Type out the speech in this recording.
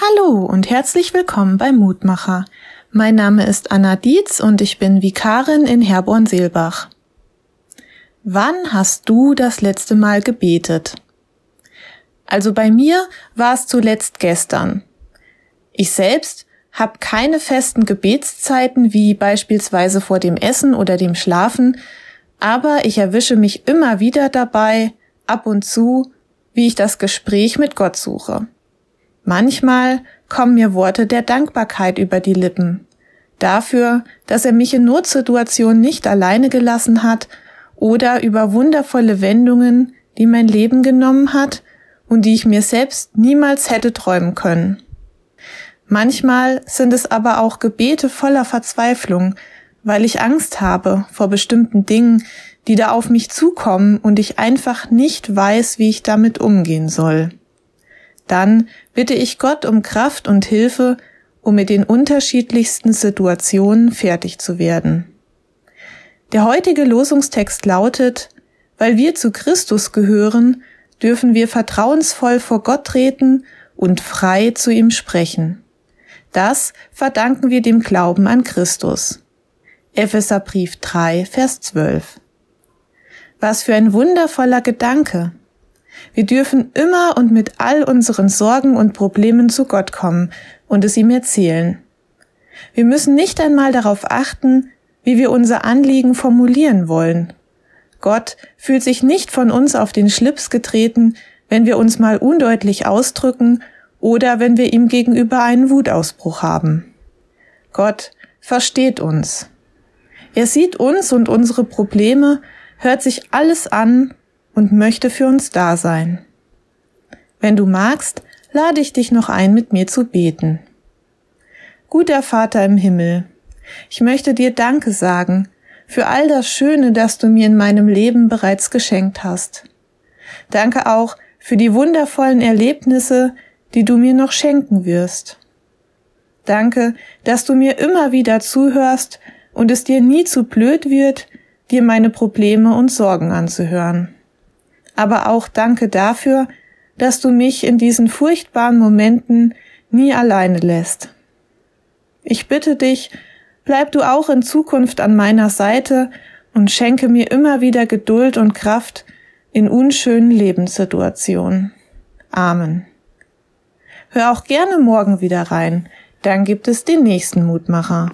Hallo und herzlich willkommen bei Mutmacher. Mein Name ist Anna Dietz und ich bin Vikarin in Herborn-Seelbach. Wann hast du das letzte Mal gebetet? Also bei mir war es zuletzt gestern. Ich selbst habe keine festen Gebetszeiten wie beispielsweise vor dem Essen oder dem Schlafen, aber ich erwische mich immer wieder dabei, ab und zu, wie ich das Gespräch mit Gott suche. Manchmal kommen mir Worte der Dankbarkeit über die Lippen. Dafür, dass er mich in Notsituationen nicht alleine gelassen hat oder über wundervolle Wendungen, die mein Leben genommen hat und die ich mir selbst niemals hätte träumen können. Manchmal sind es aber auch Gebete voller Verzweiflung, weil ich Angst habe vor bestimmten Dingen, die da auf mich zukommen und ich einfach nicht weiß, wie ich damit umgehen soll. Dann bitte ich Gott um Kraft und Hilfe, um mit den unterschiedlichsten Situationen fertig zu werden. Der heutige Losungstext lautet, weil wir zu Christus gehören, dürfen wir vertrauensvoll vor Gott treten und frei zu ihm sprechen. Das verdanken wir dem Glauben an Christus. Epheserbrief 3, Vers 12. Was für ein wundervoller Gedanke. Wir dürfen immer und mit all unseren Sorgen und Problemen zu Gott kommen und es ihm erzählen. Wir müssen nicht einmal darauf achten, wie wir unser Anliegen formulieren wollen. Gott fühlt sich nicht von uns auf den Schlips getreten, wenn wir uns mal undeutlich ausdrücken oder wenn wir ihm gegenüber einen Wutausbruch haben. Gott versteht uns. Er sieht uns und unsere Probleme, hört sich alles an und möchte für uns da sein. Wenn du magst, lade ich dich noch ein, mit mir zu beten. Guter Vater im Himmel, ich möchte dir Danke sagen für all das Schöne, das du mir in meinem Leben bereits geschenkt hast. Danke auch für die wundervollen Erlebnisse, die du mir noch schenken wirst. Danke, dass du mir immer wieder zuhörst und es dir nie zu blöd wird, dir meine Probleme und Sorgen anzuhören aber auch danke dafür, dass du mich in diesen furchtbaren Momenten nie alleine lässt. Ich bitte dich, bleib du auch in Zukunft an meiner Seite und schenke mir immer wieder Geduld und Kraft in unschönen Lebenssituationen. Amen. Hör auch gerne morgen wieder rein, dann gibt es den nächsten Mutmacher.